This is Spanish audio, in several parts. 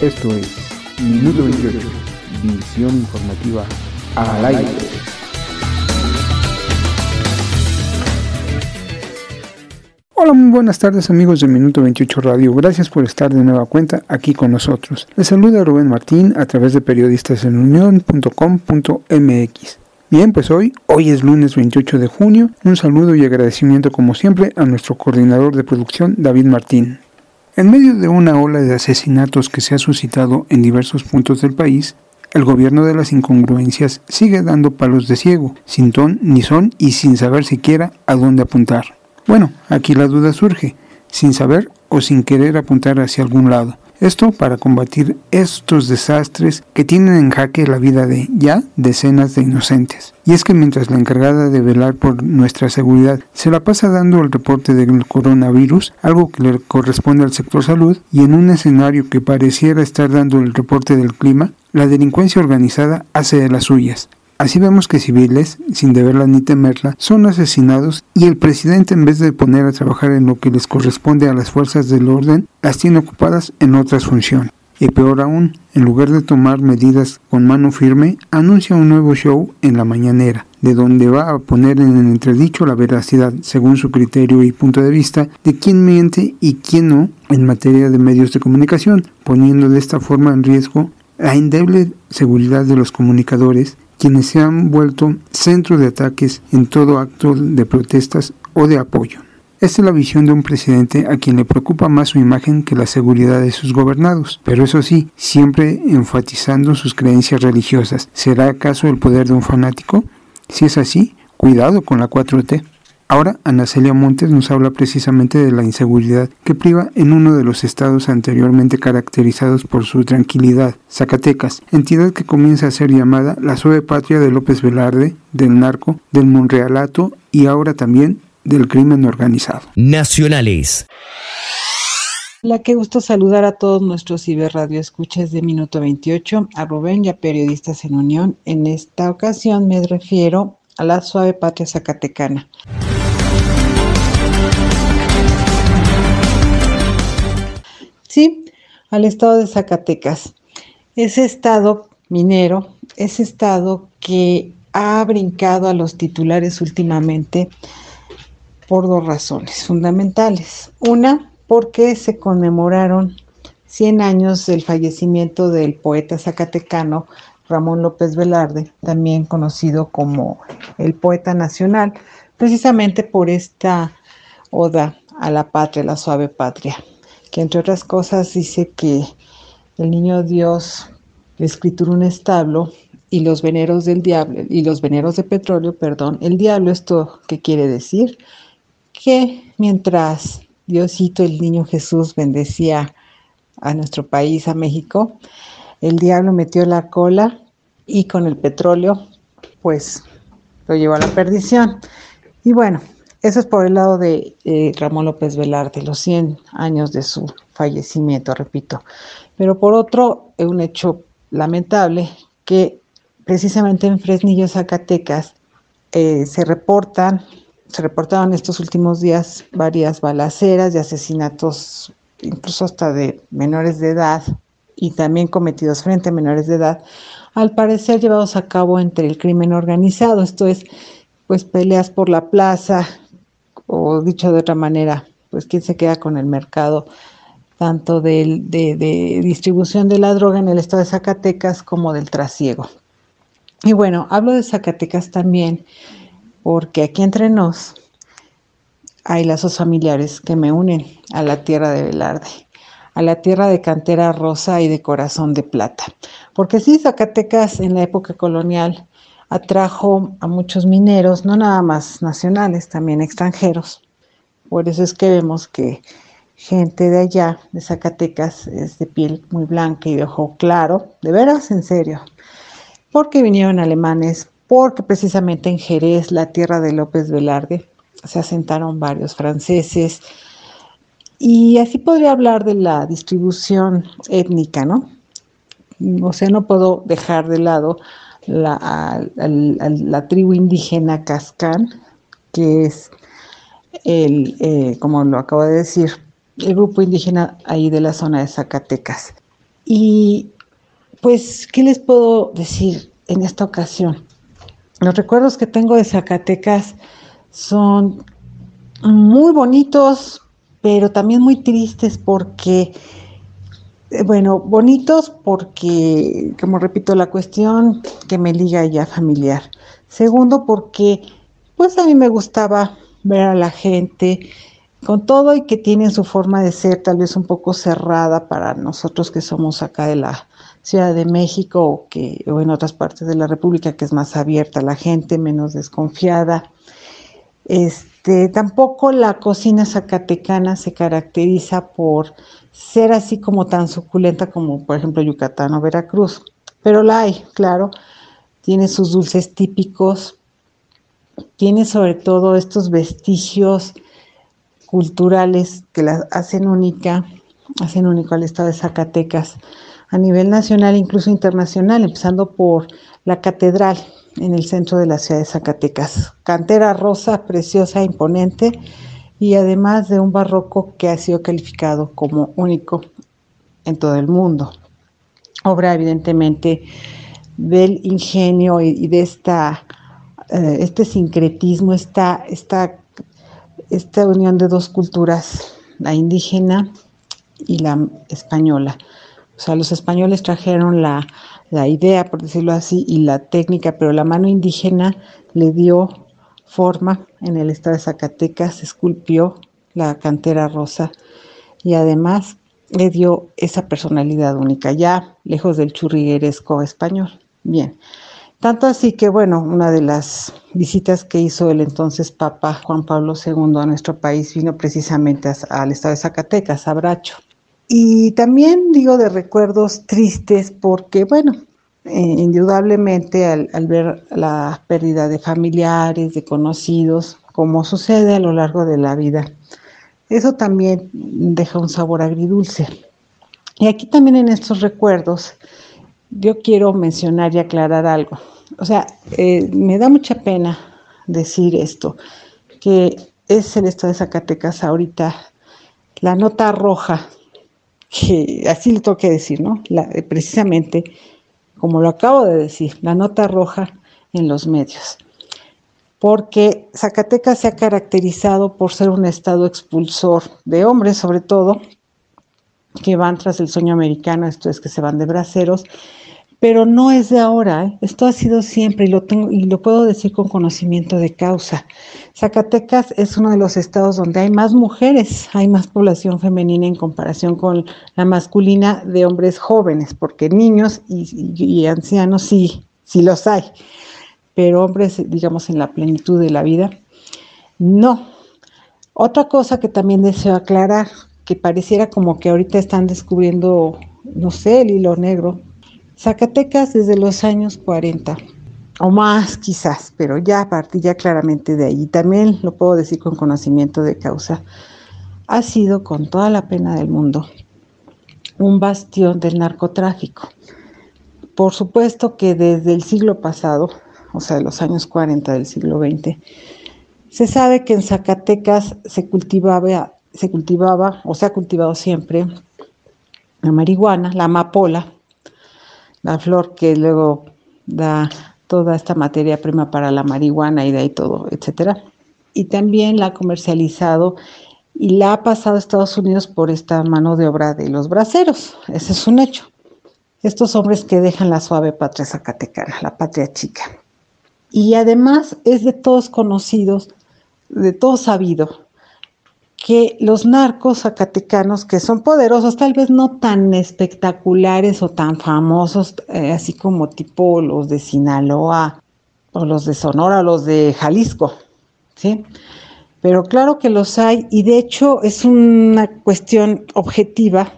Esto es Minuto 28, visión informativa al aire. Hola, muy buenas tardes amigos de Minuto 28 Radio. Gracias por estar de nueva cuenta aquí con nosotros. Les saluda Rubén Martín a través de periodistasenunión.com.mx. Bien, pues hoy, hoy es lunes 28 de junio. Un saludo y agradecimiento como siempre a nuestro coordinador de producción, David Martín. En medio de una ola de asesinatos que se ha suscitado en diversos puntos del país, el gobierno de las incongruencias sigue dando palos de ciego, sin ton ni son y sin saber siquiera a dónde apuntar. Bueno, aquí la duda surge, sin saber o sin querer apuntar hacia algún lado. Esto para combatir estos desastres que tienen en jaque la vida de ya decenas de inocentes. Y es que mientras la encargada de velar por nuestra seguridad se la pasa dando el reporte del coronavirus, algo que le corresponde al sector salud, y en un escenario que pareciera estar dando el reporte del clima, la delincuencia organizada hace de las suyas, Así vemos que civiles, sin deberla ni temerla, son asesinados y el presidente en vez de poner a trabajar en lo que les corresponde a las fuerzas del orden, las tiene ocupadas en otras funciones. Y peor aún, en lugar de tomar medidas con mano firme, anuncia un nuevo show en la mañanera, de donde va a poner en entredicho la veracidad, según su criterio y punto de vista, de quién miente y quién no en materia de medios de comunicación, poniendo de esta forma en riesgo la endeble seguridad de los comunicadores quienes se han vuelto centro de ataques en todo acto de protestas o de apoyo. Esta es la visión de un presidente a quien le preocupa más su imagen que la seguridad de sus gobernados, pero eso sí, siempre enfatizando sus creencias religiosas. ¿Será acaso el poder de un fanático? Si es así, cuidado con la 4T. Ahora Ana Celia Montes nos habla precisamente de la inseguridad que priva en uno de los estados anteriormente caracterizados por su tranquilidad, Zacatecas, entidad que comienza a ser llamada la suave patria de López Velarde, del narco, del monrealato y ahora también del crimen organizado. Nacionales. Hola, qué gusto saludar a todos nuestros ciberradio escuchas de Minuto 28, a Rubén y a Periodistas en Unión. En esta ocasión me refiero a la suave patria zacatecana. Sí, al estado de Zacatecas. Ese estado minero, ese estado que ha brincado a los titulares últimamente por dos razones fundamentales. Una, porque se conmemoraron 100 años del fallecimiento del poeta zacatecano Ramón López Velarde, también conocido como el poeta nacional, precisamente por esta oda a la patria, la suave patria que entre otras cosas dice que el niño Dios le escrituró un establo y los veneros del diablo y los veneros de petróleo, perdón, el diablo esto qué quiere decir que mientras Diosito el niño Jesús bendecía a nuestro país, a México, el diablo metió la cola y con el petróleo pues lo llevó a la perdición. Y bueno, eso es por el lado de eh, Ramón López Velarde, los 100 años de su fallecimiento, repito. Pero por otro, un hecho lamentable que precisamente en Fresnillo, Zacatecas, eh, se reportan, se reportaron estos últimos días varias balaceras y asesinatos, incluso hasta de menores de edad, y también cometidos frente a menores de edad, al parecer llevados a cabo entre el crimen organizado, esto es, pues peleas por la plaza, o dicho de otra manera, pues quién se queda con el mercado tanto de, distribución de la droga en el estado de Zacatecas como del trasiego. Y bueno, hablo de Zacatecas también porque aquí entre nos hay lazos familiares que me unen a la tierra de Velarde, a la tierra de cantera rosa y de corazón de plata. Porque sí, Zacatecas en la época colonial atrajo a muchos mineros, no nada más nacionales, también extranjeros. Por eso es que vemos que gente de allá, de Zacatecas, es de piel muy blanca y de ojo claro, de veras, en serio, porque vinieron alemanes, porque precisamente en Jerez, la tierra de López Velarde, se asentaron varios franceses, y así podría hablar de la distribución étnica, ¿no? O sea, no puedo dejar de lado la, la tribu indígena Cascán, que es el, eh, como lo acabo de decir, el grupo indígena ahí de la zona de Zacatecas. Y pues, ¿qué les puedo decir en esta ocasión? Los recuerdos que tengo de Zacatecas son muy bonitos, pero también muy tristes porque, bueno, bonitos porque, como repito, la cuestión que me liga ya familiar. Segundo, porque pues a mí me gustaba ver a la gente con todo y que tienen su forma de ser tal vez un poco cerrada para nosotros que somos acá de la Ciudad de México o en otras partes de la República que es más abierta la gente, menos desconfiada. Este, tampoco la cocina zacatecana se caracteriza por ser así como tan suculenta como por ejemplo Yucatán o Veracruz, pero la hay, claro, tiene sus dulces típicos, tiene sobre todo estos vestigios culturales que la hacen única, hacen único al estado de Zacatecas a nivel nacional, incluso internacional, empezando por la catedral en el centro de la ciudad de Zacatecas. Cantera rosa, preciosa, imponente y además de un barroco que ha sido calificado como único en todo el mundo. Obra evidentemente del ingenio y, de esta, eh, este sincretismo, esta, esta, esta unión de dos culturas, la indígena y la española. O sea, los españoles trajeron la, idea, por decirlo así, y la técnica, pero la mano indígena le dio forma en el estado de Zacatecas, esculpió la cantera rosa y además le dio esa personalidad única, ya lejos del churrigueresco español. Bien, tanto así que, bueno, una de las visitas que hizo el entonces Papa Juan Pablo II a nuestro país vino precisamente al estado de Zacatecas, a Bracho. Y también digo de recuerdos tristes porque, bueno, eh, indudablemente al, ver la pérdida de familiares, de conocidos, como sucede a lo largo de la vida, eso también deja un sabor agridulce. Y aquí también en estos recuerdos, yo quiero mencionar y aclarar algo. O sea, eh, me da mucha pena decir esto, que es el estado de Zacatecas ahorita la nota roja que así le tengo que decir, ¿no? Eh, precisamente, como lo acabo de decir, la nota roja en los medios. Porque Zacatecas se ha caracterizado por ser un estado expulsor de hombres, sobre todo, que van tras el sueño americano, esto es que se van de braceros, pero no es de ahora, ¿eh? esto ha sido siempre y lo tengo y lo puedo decir con conocimiento de causa. Zacatecas es uno de los estados donde hay más mujeres, hay más población femenina en comparación con la masculina de hombres jóvenes, porque niños y, ancianos sí, sí los hay, pero hombres, digamos, en la plenitud de la vida, no. Otra cosa que también deseo aclarar, que pareciera como que ahorita están descubriendo, no sé, el hilo negro, Zacatecas desde los años 40 o más quizás, pero ya partí ya claramente de ahí. También lo puedo decir con conocimiento de causa. Ha sido con toda la pena del mundo un bastión del narcotráfico. Por supuesto que desde el siglo pasado, o sea, de los años 40 del siglo XX, se sabe que en Zacatecas se cultivaba, se cultivaba o se ha cultivado siempre la marihuana, la amapola, la flor que luego da toda esta materia prima para la marihuana y de ahí todo, etcétera. Y también la ha comercializado y la ha pasado a Estados Unidos por esta mano de obra de los braceros. Ese es un hecho. Estos hombres que dejan la suave patria zacatecana, la patria chica. Y además es de todos conocidos, de todos sabido, que los narcos zacatecanos, que son poderosos, tal vez no tan espectaculares o tan famosos, eh, así como tipo los de Sinaloa o los de Sonora, o los de Jalisco, ¿sí? Pero claro que los hay y de hecho es una cuestión objetiva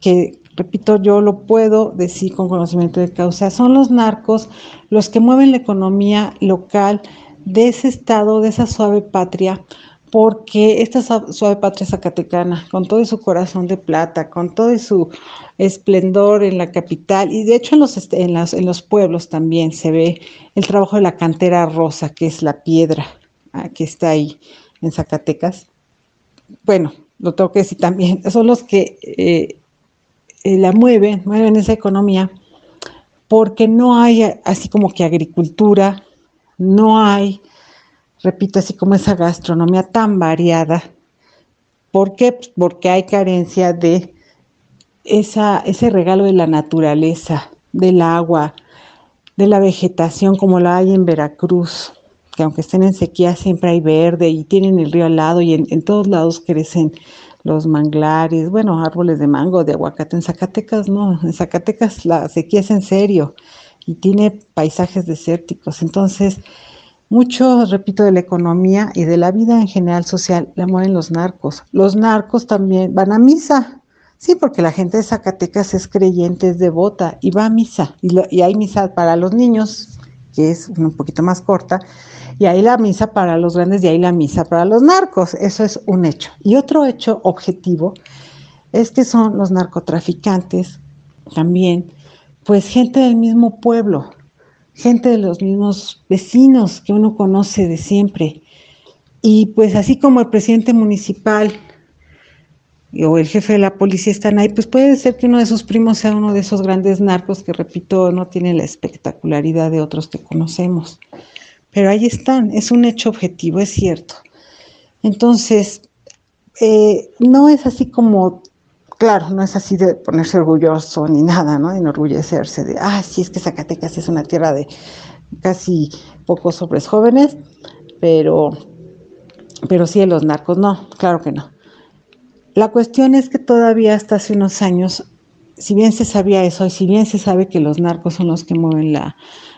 que, repito, yo lo puedo decir con conocimiento de causa, son los narcos los que mueven la economía local de ese estado, de esa suave patria, porque esta suave patria zacatecana, con todo su corazón de plata, con todo su esplendor en la capital, y de hecho en los, en, en los pueblos también se ve el trabajo de la cantera rosa, que es la piedra ah, que está ahí en Zacatecas. Bueno, lo tengo que decir también, son los que eh, eh, la mueven, mueven esa economía, porque no hay así como que agricultura, no hay, repito, así como esa gastronomía tan variada. ¿Por qué? Pues porque hay carencia de esa, ese regalo de la naturaleza, del agua, de la vegetación como la hay en Veracruz, que aunque estén en sequía siempre hay verde y tienen el río al lado y en, en todos lados crecen los manglares, bueno, árboles de mango, de aguacate. En Zacatecas no, en Zacatecas la sequía es en serio y tiene paisajes desérticos. Entonces, mucho, repito, de la economía y de la vida en general social la mueven los narcos. Los narcos también van a misa. Sí, porque la gente de Zacatecas es creyente, es devota y va a misa. Y, y hay misa para los niños, que es un poquito más corta, y hay la misa para los grandes y hay la misa para los narcos. Eso es un hecho. Y otro hecho objetivo es que son los narcotraficantes también, pues gente del mismo pueblo, gente de los mismos vecinos que uno conoce de siempre. Y pues así como el presidente municipal o el jefe de la policía están ahí, pues puede ser que uno de sus primos sea uno de esos grandes narcos que, repito, no tiene la espectacularidad de otros que conocemos. Pero ahí están, es un hecho objetivo, es cierto. Entonces, eh, no es así como, claro, no es así de ponerse orgulloso ni nada, ¿no? Enorgullecerse de, ah, sí, es que Zacatecas es una tierra de casi pocos hombres jóvenes, pero, pero sí de los narcos, no, claro que no. La cuestión es que todavía hasta hace unos años, si bien se sabía eso y si bien se sabe que los narcos son los que mueven la,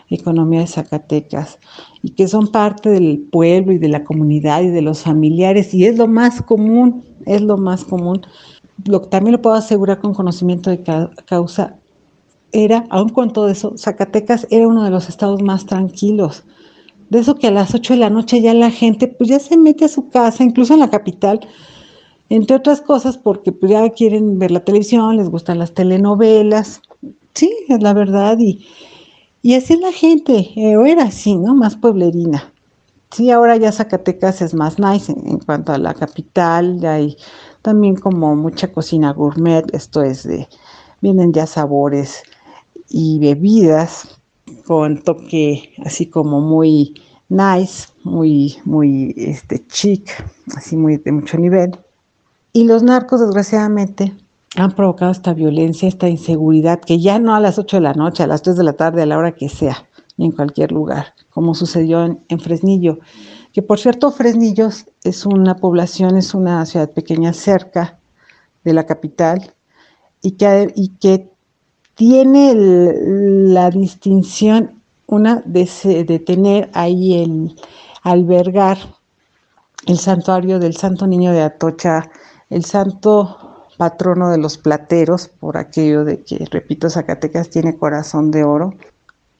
economía de Zacatecas y que son parte del pueblo y de la comunidad y de los familiares y es lo más común, es lo más común. Lo, también lo puedo asegurar con conocimiento de causa, era, aun con todo eso, Zacatecas era uno de los estados más tranquilos. De eso que a las 8 de la noche ya la gente pues ya se mete a su casa, incluso en la capital, entre otras cosas porque pues ya quieren ver la televisión, les gustan las telenovelas. Sí, es la verdad y y así la gente, eh, o era así, ¿no? Más pueblerina. Sí, ahora ya Zacatecas es más nice en, cuanto a la capital, ya hay también como mucha cocina gourmet, esto es de, vienen ya sabores y bebidas con toque así como muy nice, muy, muy este, chic, así muy de mucho nivel. Y los narcos, desgraciadamente, han provocado esta violencia, esta inseguridad, que ya no a las 8 de la noche, a las 3 de la tarde, a la hora que sea, ni en cualquier lugar, como sucedió en, Fresnillo. Que por cierto, Fresnillo es una población, es una ciudad pequeña cerca de la capital y que, y que tiene la distinción, una, de, de tener ahí el albergar el santuario del Santo Niño de Atocha, el santo patrono de los plateros, por aquello de que, repito, Zacatecas tiene corazón de oro.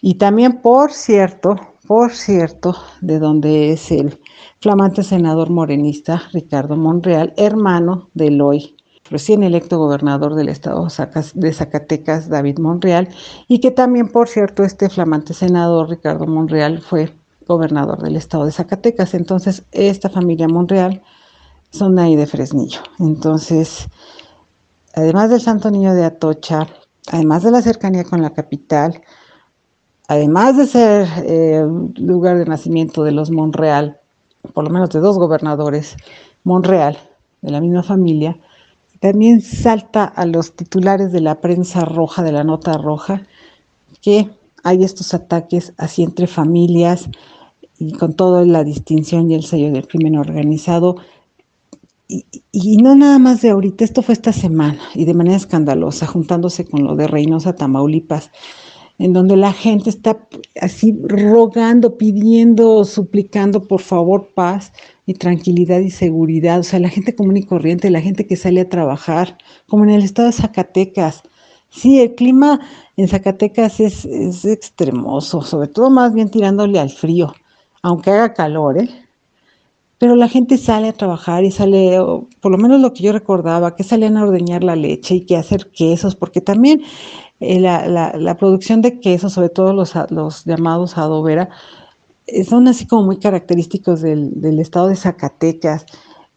Y también, por cierto, por cierto, de donde es el flamante senador morenista Ricardo Monreal, hermano del hoy recién electo gobernador del estado de Zacatecas, David Monreal, y que también, por cierto, este flamante senador Ricardo Monreal fue gobernador del estado de Zacatecas. Entonces, esta familia Monreal son ahí de Fresnillo. Entonces, además del Santo Niño de Atocha, además de la cercanía con la capital, además de ser eh, lugar de nacimiento de los Monreal, por lo menos de dos gobernadores, Monreal, de la misma familia, también salta a los titulares de la prensa roja, de la nota roja, que hay estos ataques así entre familias y con toda la distinción y el sello del crimen organizado. Y, no nada más de ahorita, esto fue esta semana y de manera escandalosa, juntándose con lo de Reynosa, Tamaulipas, en donde la gente está así rogando, pidiendo, suplicando por favor paz y tranquilidad y seguridad. O sea, la gente común y corriente, la gente que sale a trabajar, como en el estado de Zacatecas. Sí, el clima en Zacatecas es, es extremoso, sobre todo más bien tirándole al frío, aunque haga calor, ¿eh? Pero la gente sale a trabajar y sale, por lo menos lo que yo recordaba, que salían a ordeñar la leche y que hacer quesos, porque también eh, la, producción de quesos, sobre todo los, los llamados adobera, eh, son así como muy característicos del, estado de Zacatecas.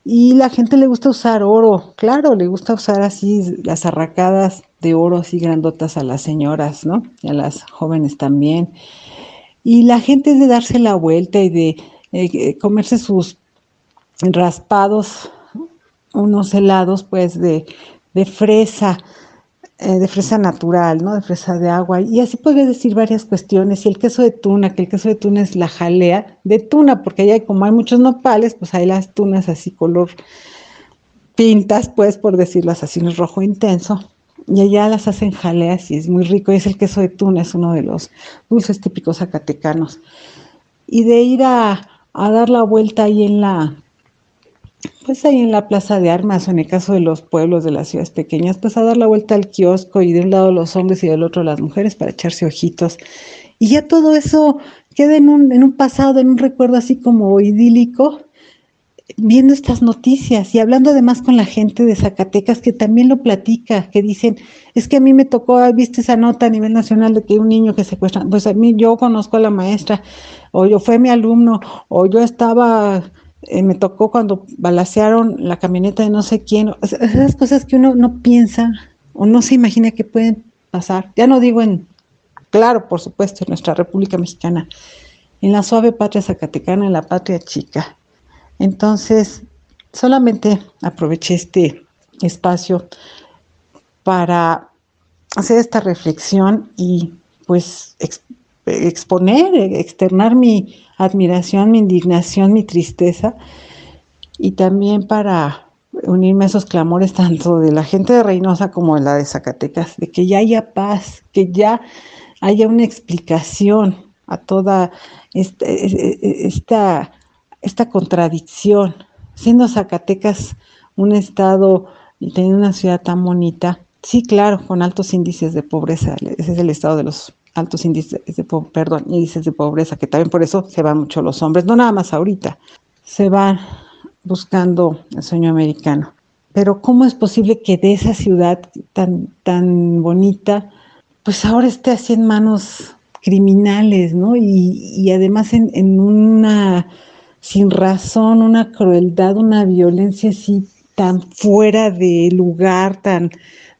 Y la gente le gusta usar oro, claro, le gusta usar así las arracadas de oro así grandotas a las señoras, ¿no? Y a las jóvenes también. Y la gente es de darse la vuelta y de eh, comerse sus raspados, unos helados pues de, de fresa, eh, de fresa natural, ¿no? De fresa de agua. Y así puedes decir varias cuestiones. Y el queso de tuna, que el queso de tuna es la jalea de tuna, porque allá como hay muchos nopales, pues hay las tunas así color pintas, pues por decirlas así, es rojo intenso. Y allá las hacen jaleas y es muy rico. Y es el queso de tuna, es uno de los dulces típicos zacatecanos. Y de ir a, a dar la vuelta ahí en la pues ahí en la plaza de armas o en el caso de los pueblos de las ciudades pequeñas, pues a dar la vuelta al kiosco y de un lado los hombres y del otro las mujeres para echarse ojitos. Y ya todo eso queda en un, en un pasado, en un recuerdo así como idílico, viendo estas noticias y hablando además con la gente de Zacatecas que también lo platica, que dicen, es que a mí me tocó, viste esa nota a nivel nacional de que un niño que secuestran, pues a mí yo conozco a la maestra, o yo fue mi alumno, o yo estaba eh, me tocó cuando balacearon la camioneta de no sé quién, esas cosas que uno no piensa o no se imagina que pueden pasar. Ya no digo en, claro, por supuesto, en nuestra República Mexicana, en la suave patria zacatecana, en la patria chica. Entonces, solamente aproveché este espacio para hacer esta reflexión y pues exponer, externar mi admiración, mi indignación, mi tristeza y también para unirme a esos clamores tanto de la gente de Reynosa como de la de Zacatecas, de que ya haya paz, que ya haya una explicación a toda esta, esta, esta contradicción, siendo Zacatecas un estado y teniendo una ciudad tan bonita, sí, claro, con altos índices de pobreza, ese es el estado de los altos índices de, perdón, índices de pobreza, que también por eso se van mucho los hombres, no nada más ahorita, se van buscando el sueño americano. Pero ¿cómo es posible que de esa ciudad tan, tan bonita, pues ahora esté así en manos criminales, ¿no? Y, además en, en, una, sin razón, una crueldad, una violencia así tan fuera de lugar, tan,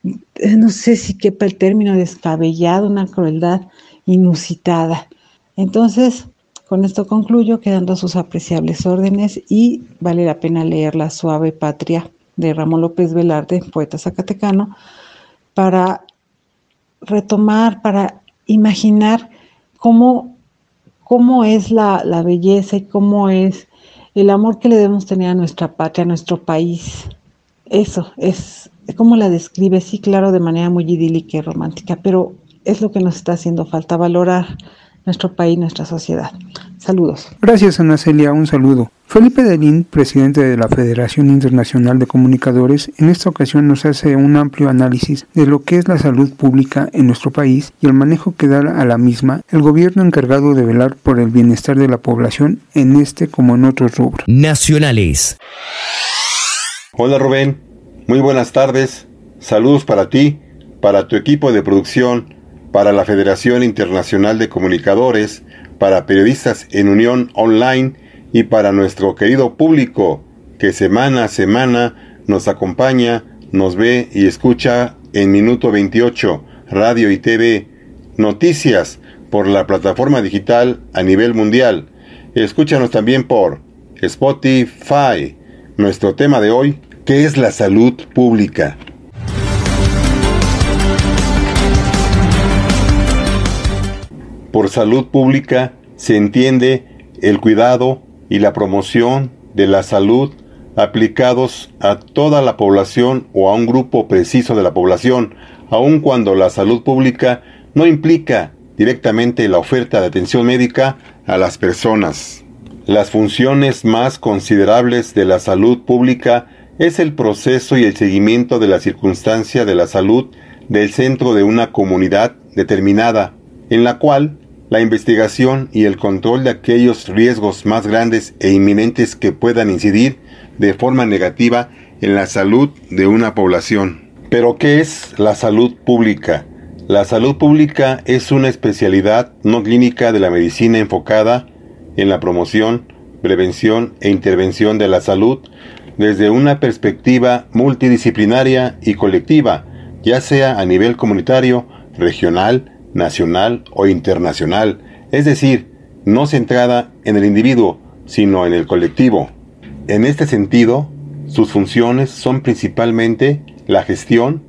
no sé si quepa el término descabellado, una crueldad inusitada. Entonces, con esto concluyo, quedando sus apreciables órdenes y vale la pena leer La suave patria de Ramón López Velarde, poeta zacatecano, para retomar, para imaginar cómo, cómo es la, la belleza y cómo es el amor que le debemos tener a nuestra patria, a nuestro país. Eso es ¿Cómo la describe? Sí, claro, de manera muy idílica y romántica, pero es lo que nos está haciendo falta, valorar nuestro país, nuestra sociedad. Saludos. Gracias, Ana Celia. Un saludo. Felipe Delín, presidente de la Federación Internacional de Comunicadores, en esta ocasión nos hace un amplio análisis de lo que es la salud pública en nuestro país y el manejo que da a la misma el gobierno encargado de velar por el bienestar de la población en este como en otros rubros. Nacionales. Hola Rubén. Muy buenas tardes, saludos para ti, para tu equipo de producción, para la Federación Internacional de Comunicadores, para periodistas en Unión Online y para nuestro querido público que semana a semana nos acompaña, nos ve y escucha en Minuto 28, Radio y TV, noticias por la plataforma digital a nivel mundial. Escúchanos también por Spotify. Nuestro tema de hoy, ¿Qué es la salud pública? Por salud pública se entiende el cuidado y la promoción de la salud aplicados a toda la población o a un grupo preciso de la población, aun cuando la salud pública no implica directamente la oferta de atención médica a las personas. Las funciones más considerables de la salud pública es el proceso y el seguimiento de la circunstancia de la salud del centro de una comunidad determinada, en la cual la investigación y el control de aquellos riesgos más grandes e inminentes que puedan incidir de forma negativa en la salud de una población. Pero ¿qué es la salud pública? La salud pública es una especialidad no clínica de la medicina enfocada en la promoción, prevención e intervención de la salud desde una perspectiva multidisciplinaria y colectiva, ya sea a nivel comunitario, regional, nacional o internacional, es decir, no centrada en el individuo, sino en el colectivo. En este sentido, sus funciones son principalmente la gestión,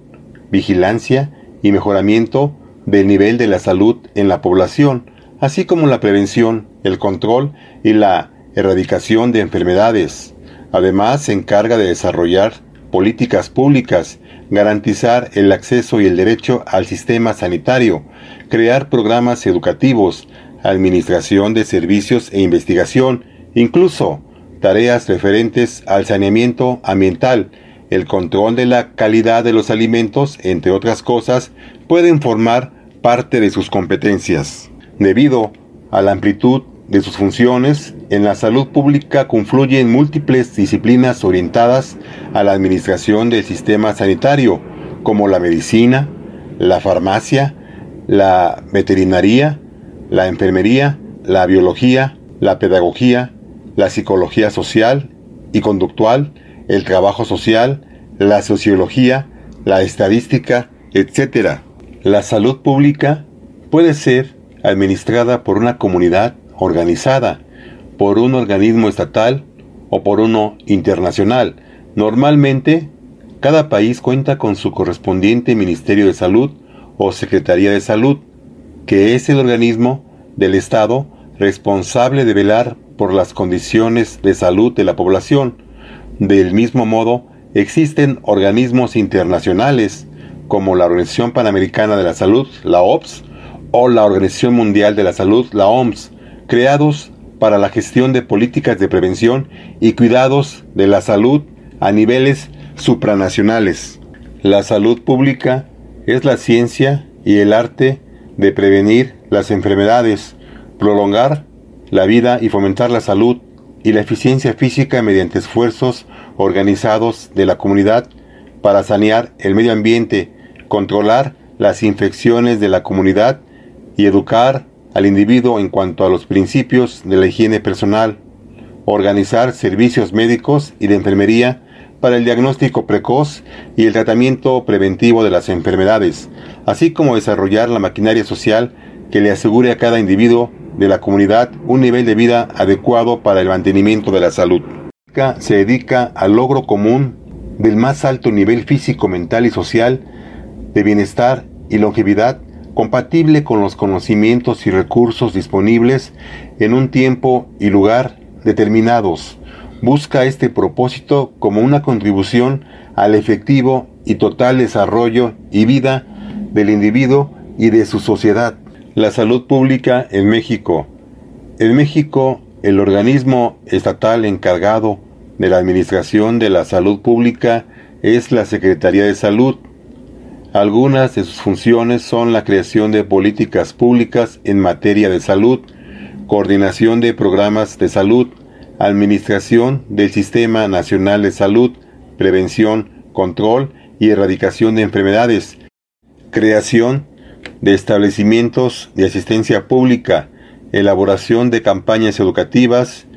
vigilancia y mejoramiento del nivel de la salud en la población, así como la prevención, el control y la erradicación de enfermedades. Además, se encarga de desarrollar políticas públicas, garantizar el acceso y el derecho al sistema sanitario, crear programas educativos, administración de servicios e investigación, incluso tareas referentes al saneamiento ambiental, el control de la calidad de los alimentos, entre otras cosas, pueden formar parte de sus competencias. Debido a la amplitud de sus funciones, en la salud pública confluyen múltiples disciplinas orientadas a la administración del sistema sanitario, como la medicina, la farmacia, la veterinaria, la enfermería, la biología, la pedagogía, la psicología social y conductual, el trabajo social, la sociología, la estadística, etc. La salud pública puede ser administrada por una comunidad organizada, por un organismo estatal o por uno internacional. Normalmente, cada país cuenta con su correspondiente Ministerio de Salud o Secretaría de Salud, que es el organismo del Estado responsable de velar por las condiciones de salud de la población. Del mismo modo, existen organismos internacionales como la Organización Panamericana de la Salud, la OPS, o la Organización Mundial de la Salud, la OMS, creados para la gestión de políticas de prevención y cuidados de la salud a niveles supranacionales. La salud pública es la ciencia y el arte de prevenir las enfermedades, prolongar la vida y fomentar la salud y la eficiencia física mediante esfuerzos organizados de la comunidad para sanear el medio ambiente, controlar las infecciones de la comunidad y educar al individuo en cuanto a los principios de la higiene personal, organizar servicios médicos y de enfermería para el diagnóstico precoz y el tratamiento preventivo de las enfermedades, así como desarrollar la maquinaria social que le asegure a cada individuo de la comunidad un nivel de vida adecuado para el mantenimiento de la salud. Se dedica al logro común del más alto nivel físico, mental y social de bienestar y longevidad compatible con los conocimientos y recursos disponibles en un tiempo y lugar determinados. Busca este propósito como una contribución al efectivo y total desarrollo y vida del individuo y de su sociedad. La salud pública en México. En México, el organismo estatal encargado de la administración de la salud pública es la Secretaría de Salud, algunas de sus funciones son la creación de políticas públicas en materia de salud, coordinación de programas de salud, administración del Sistema Nacional de Salud, prevención, control y erradicación de enfermedades, creación de establecimientos de asistencia pública, elaboración de campañas educativas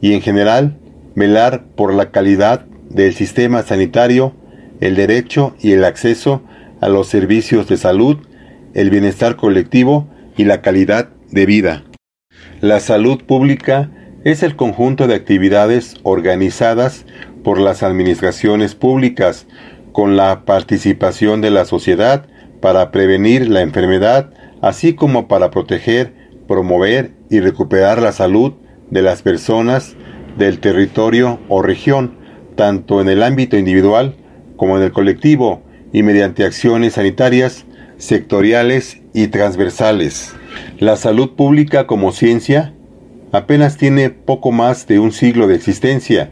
y en general velar por la calidad del sistema sanitario, el derecho y el acceso a los servicios de salud, el bienestar colectivo y la calidad de vida. La salud pública es el conjunto de actividades organizadas por las administraciones públicas con la participación de la sociedad para prevenir la enfermedad, así como para proteger, promover y recuperar la salud de las personas del territorio o región, tanto en el ámbito individual como en el colectivo, y mediante acciones sanitarias, sectoriales y transversales. La salud pública como ciencia apenas tiene poco más de un siglo de existencia,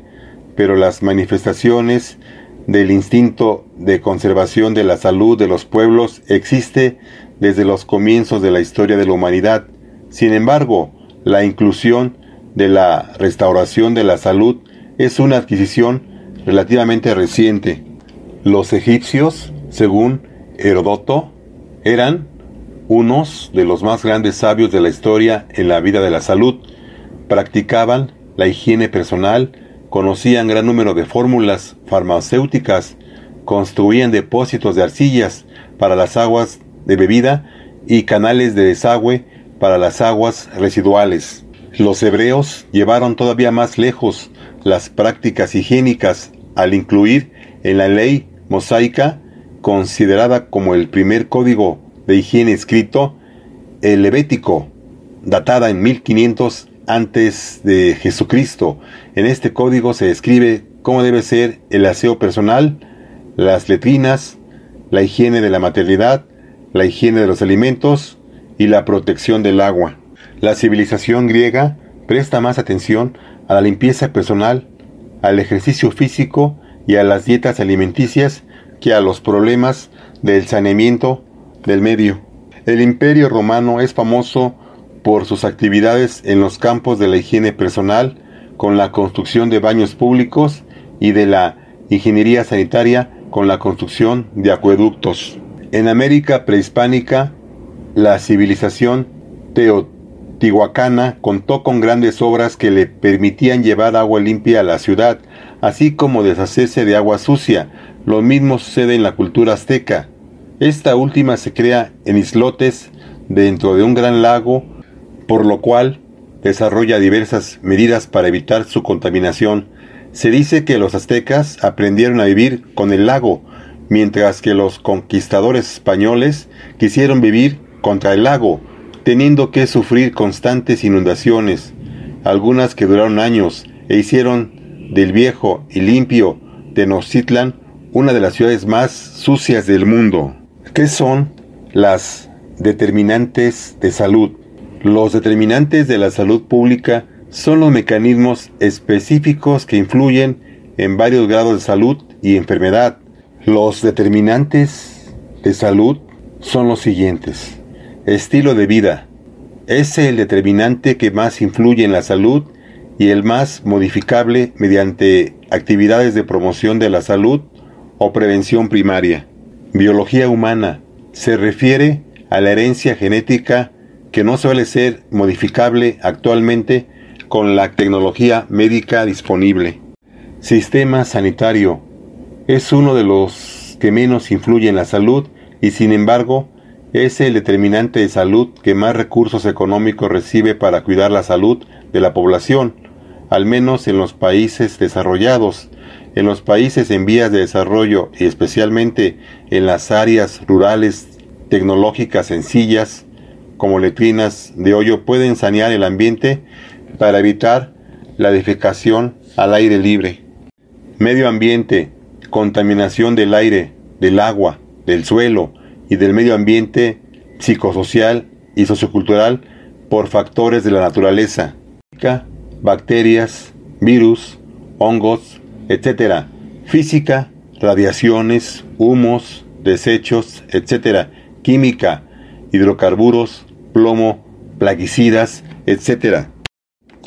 pero las manifestaciones del instinto de conservación de la salud de los pueblos existe desde los comienzos de la historia de la humanidad. Sin embargo, la inclusión de la restauración de la salud es una adquisición relativamente reciente. Los egipcios según Herodoto, eran unos de los más grandes sabios de la historia en la vida de la salud. Practicaban la higiene personal conocían gran número de fórmulas farmacéuticas, construían depósitos de arcillas para las aguas de bebida y canales de desagüe para las aguas residuales. Los hebreos llevaron todavía más lejos las prácticas higiénicas al incluir en la ley mosaica, considerada como el primer código de higiene escrito, el Levítico, datada en 1500 antes de Jesucristo. En este código se describe cómo debe ser el aseo personal, las letrinas, la higiene de la maternidad, la higiene de los alimentos y la protección del agua. La civilización griega presta más atención a la limpieza personal, al ejercicio físico y a las dietas alimenticias que a los problemas del saneamiento del medio. El imperio romano es famoso por sus actividades en los campos de la higiene personal, con la construcción de baños públicos y de la ingeniería sanitaria con la construcción de acueductos. En América prehispánica, la civilización teotihuacana contó con grandes obras que le permitían llevar agua limpia a la ciudad, así como deshacerse de agua sucia. Lo mismo sucede en la cultura azteca. Esta última se crea en islotes dentro de un gran lago por lo cual desarrolla diversas medidas para evitar su contaminación. Se dice que los aztecas aprendieron a vivir con el lago, mientras que los conquistadores españoles quisieron vivir contra el lago, teniendo que sufrir constantes inundaciones, algunas que duraron años e hicieron del viejo y limpio Tenochtitlan una de las ciudades más sucias del mundo. ¿Qué son las determinantes de salud? Los determinantes de la salud pública son los mecanismos específicos que influyen en varios grados de salud y enfermedad. Los determinantes de salud son los siguientes. Estilo de vida. Es el determinante que más influye en la salud y el más modificable mediante actividades de promoción de la salud o prevención primaria. Biología humana. Se refiere a la herencia genética que no suele ser modificable actualmente con la tecnología médica disponible. Sistema sanitario es uno de los que menos influye en la salud y sin embargo es el determinante de salud que más recursos económicos recibe para cuidar la salud de la población, al menos en los países desarrollados. En los países en vías de desarrollo y especialmente en las áreas rurales tecnológicas sencillas, como letrinas de hoyo pueden sanear el ambiente para evitar la defecación al aire libre. Medio ambiente, contaminación del aire, del agua, del suelo y del medio ambiente psicosocial y sociocultural por factores de la naturaleza, bacterias, virus, hongos, etc. Física, radiaciones, humos, desechos, etc. Química, hidrocarburos, plomo, plaguicidas, etc.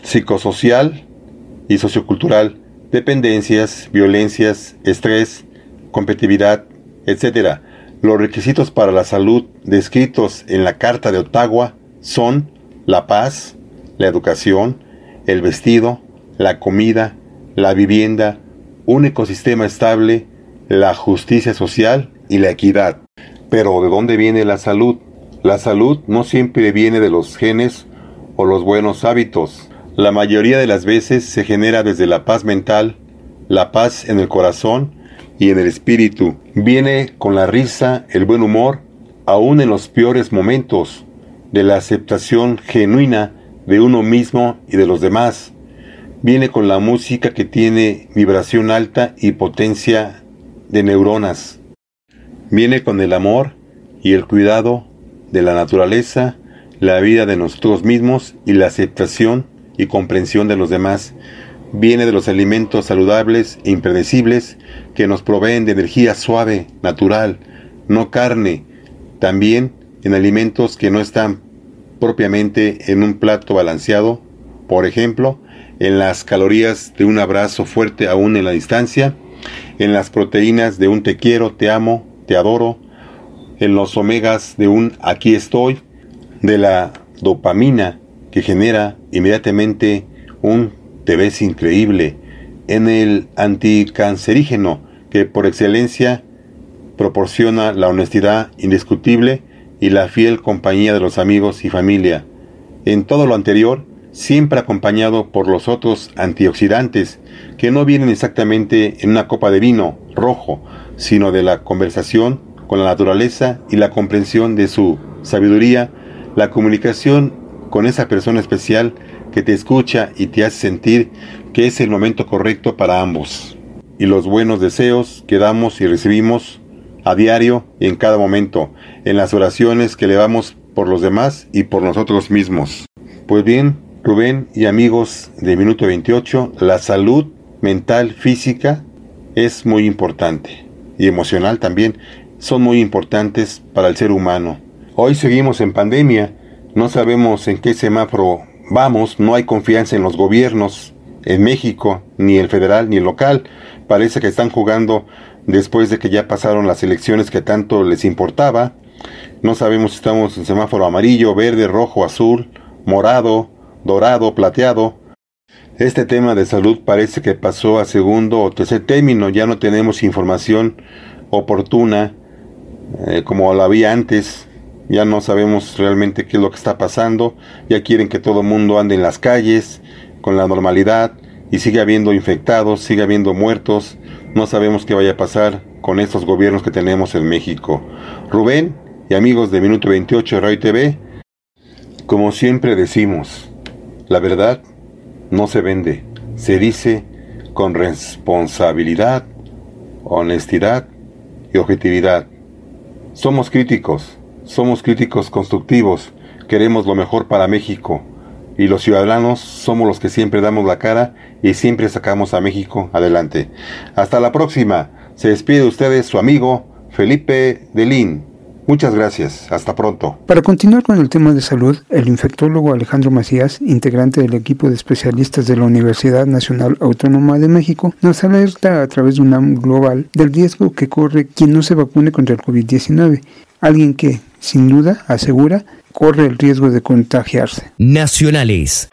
Psicosocial y sociocultural, dependencias, violencias, estrés, competitividad, etc. Los requisitos para la salud descritos en la Carta de Ottawa son la paz, la educación, el vestido, la comida, la vivienda, un ecosistema estable, la justicia social y la equidad. Pero ¿de dónde viene la salud? La salud no siempre viene de los genes o los buenos hábitos. La mayoría de las veces se genera desde la paz mental, la paz en el corazón y en el espíritu. Viene con la risa, el buen humor, aún en los peores momentos, de la aceptación genuina de uno mismo y de los demás. Viene con la música que tiene vibración alta y potencia de neuronas. Viene con el amor y el cuidado de la naturaleza, la vida de nosotros mismos y la aceptación y comprensión de los demás. Viene de los alimentos saludables e impredecibles que nos proveen de energía suave, natural, no carne. También en alimentos que no están propiamente en un plato balanceado, por ejemplo, en las calorías de un abrazo fuerte aún en la distancia, en las proteínas de un te quiero, te amo, te adoro, en los omegas de un aquí estoy, de la dopamina que genera inmediatamente un te ves increíble, en el anticancerígeno que por excelencia proporciona la honestidad indiscutible y la fiel compañía de los amigos y familia. En todo lo anterior, siempre acompañado por los otros antioxidantes, que no vienen exactamente en una copa de vino rojo, sino de la conversación con la naturaleza y la comprensión de su sabiduría, la comunicación con esa persona especial que te escucha y te hace sentir que es el momento correcto para ambos. Y los buenos deseos que damos y recibimos a diario y en cada momento, en las oraciones que elevamos por los demás y por nosotros mismos. Pues bien, Rubén y amigos de Minuto 28, la salud mental, física, es muy importante y emocional también, son muy importantes para el ser humano. Hoy seguimos en pandemia, no sabemos en qué semáforo vamos, no hay confianza en los gobiernos, en México, ni el federal ni el local. Parece que están jugando después de que ya pasaron las elecciones que tanto les importaba. No sabemos si estamos en semáforo amarillo, verde, rojo, azul, morado, dorado, plateado. Este tema de salud parece que pasó a segundo o tercer término. Ya no tenemos información oportuna eh, como la había antes ya no sabemos realmente qué es lo que está pasando, ya quieren que todo el mundo ande en las calles con la normalidad y sigue habiendo infectados, sigue habiendo muertos, no sabemos qué vaya a pasar con estos gobiernos que tenemos en México. Rubén y amigos de Minuto 28 Radio TV, como siempre decimos, la verdad no se vende, se dice con responsabilidad, honestidad y objetividad. Somos críticos, somos críticos constructivos, queremos lo mejor para México y los ciudadanos somos los que siempre damos la cara y siempre sacamos a México adelante. Hasta la próxima. Se despide de ustedes su amigo Felipe Delín. Muchas gracias. Hasta pronto. Para continuar con el tema de salud, el infectólogo Alejandro Macías, integrante del equipo de especialistas de la Universidad Nacional Autónoma de México, nos alerta a través de un global del riesgo que corre quien no se vacune contra el COVID-19. Alguien que, sin duda, asegura, corre el riesgo de contagiarse. Nacionales.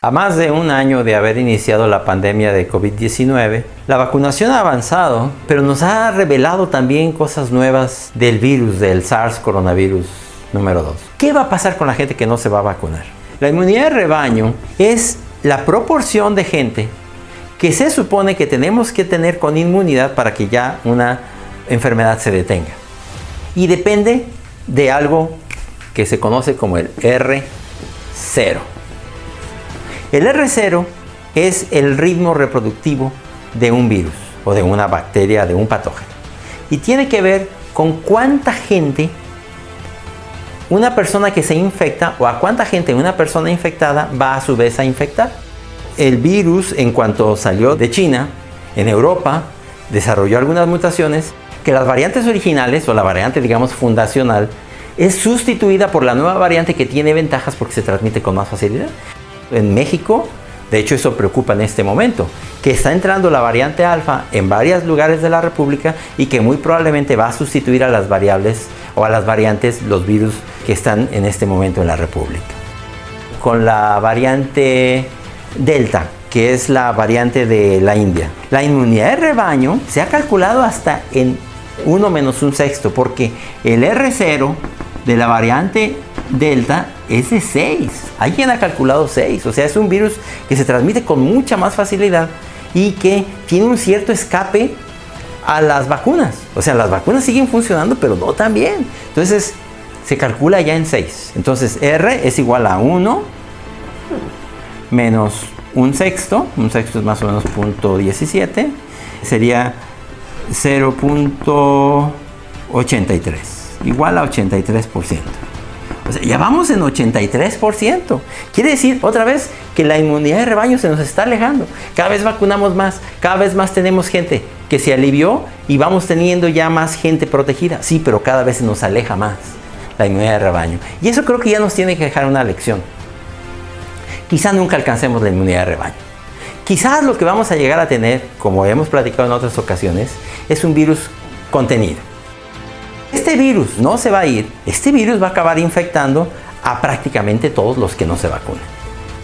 A más de un año de haber iniciado la pandemia de COVID-19, la vacunación ha avanzado, pero nos ha revelado también cosas nuevas del virus, del SARS coronavirus número 2. ¿Qué va a pasar con la gente que no se va a vacunar? La inmunidad de rebaño es la proporción de gente que se supone que tenemos que tener con inmunidad para que ya una enfermedad se detenga y depende de algo que se conoce como el R0. El R0 es el ritmo reproductivo de un virus o de una bacteria, de un patógeno. Y tiene que ver con cuánta gente una persona que se infecta o a cuánta gente una persona infectada va a su vez a infectar. El virus en cuanto salió de China, en Europa, desarrolló algunas mutaciones que las variantes originales o la variante digamos fundacional es sustituida por la nueva variante que tiene ventajas porque se transmite con más facilidad. En México, de hecho eso preocupa en este momento, que está entrando la variante alfa en varios lugares de la República y que muy probablemente va a sustituir a las variables o a las variantes los virus que están en este momento en la República. Con la variante delta, que es la variante de la India. La inmunidad de rebaño se ha calculado hasta en 1 menos un sexto, porque el R0 de la variante Delta es de 6. Alguien ha calculado 6. O sea, es un virus que se transmite con mucha más facilidad y que tiene un cierto escape a las vacunas. O sea, las vacunas siguen funcionando, pero no tan bien. Entonces, se calcula ya en 6. Entonces, R es igual a 1 menos un sexto. Un sexto es más o menos punto 17. Sería 0.83, igual a 83%. O sea, ya vamos en 83%. Quiere decir, otra vez, que la inmunidad de rebaño se nos está alejando. Cada vez vacunamos más, cada vez más tenemos gente que se alivió y vamos teniendo ya más gente protegida. Sí, pero cada vez se nos aleja más la inmunidad de rebaño. Y eso creo que ya nos tiene que dejar una lección. Quizá nunca alcancemos la inmunidad de rebaño. Quizás lo que vamos a llegar a tener, como hemos platicado en otras ocasiones, es un virus contenido. Este virus no se va a ir, este virus va a acabar infectando a prácticamente todos los que no se vacunen.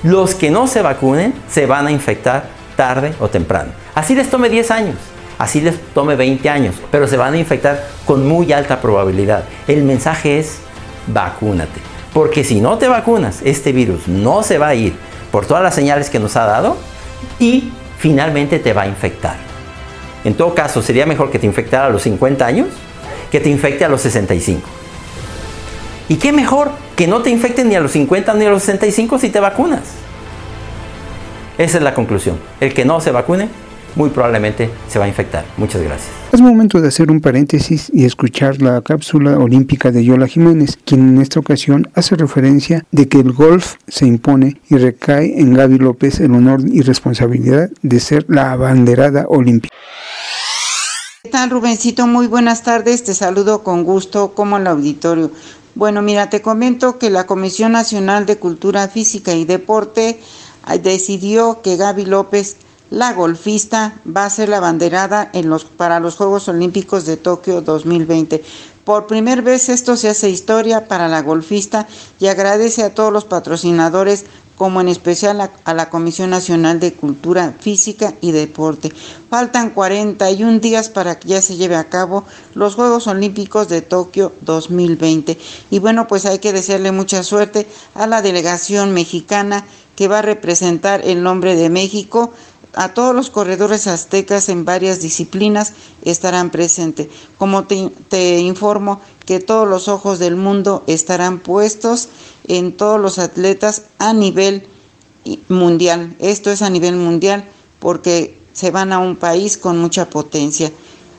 Los que no se vacunen se van a infectar tarde o temprano. Así les tome 10 años, así les tome 20 años, pero se van a infectar con muy alta probabilidad. El mensaje es vacúnate, porque si no te vacunas, este virus no se va a ir por todas las señales que nos ha dado y finalmente te va a infectar. En todo caso, sería mejor que te infectara a los 50 años que te infecte a los 65. ¿Y qué mejor que no te infecten ni a los 50 ni a los 65 si te vacunas? Esa es la conclusión. El que no se vacune muy probablemente se va a infectar. Muchas gracias. Es momento de hacer un paréntesis y escuchar la cápsula olímpica de Yola Jiménez, quien en esta ocasión hace referencia de que el golf se impone y recae en Gaby López el honor y responsabilidad de ser la abanderada olímpica. ¿Qué tal, Rubencito? Muy buenas tardes. Te saludo con gusto como el auditorio. Bueno, mira, te comento que la Comisión Nacional de Cultura Física y Deporte decidió que Gaby López la golfista va a ser la banderada en los, para los Juegos Olímpicos de Tokio 2020. Por primera vez esto se hace historia para la golfista y agradece a todos los patrocinadores como en especial a, a, la Comisión Nacional de Cultura Física y Deporte. Faltan 41 días para que ya se lleve a cabo los Juegos Olímpicos de Tokio 2020. Y bueno, pues hay que desearle mucha suerte a la delegación mexicana que va a representar el nombre de México a todos los corredores aztecas en varias disciplinas estarán presentes. Como te, informo que todos los ojos del mundo estarán puestos en todos los atletas a nivel mundial. Esto es a nivel mundial porque se van a un país con mucha potencia.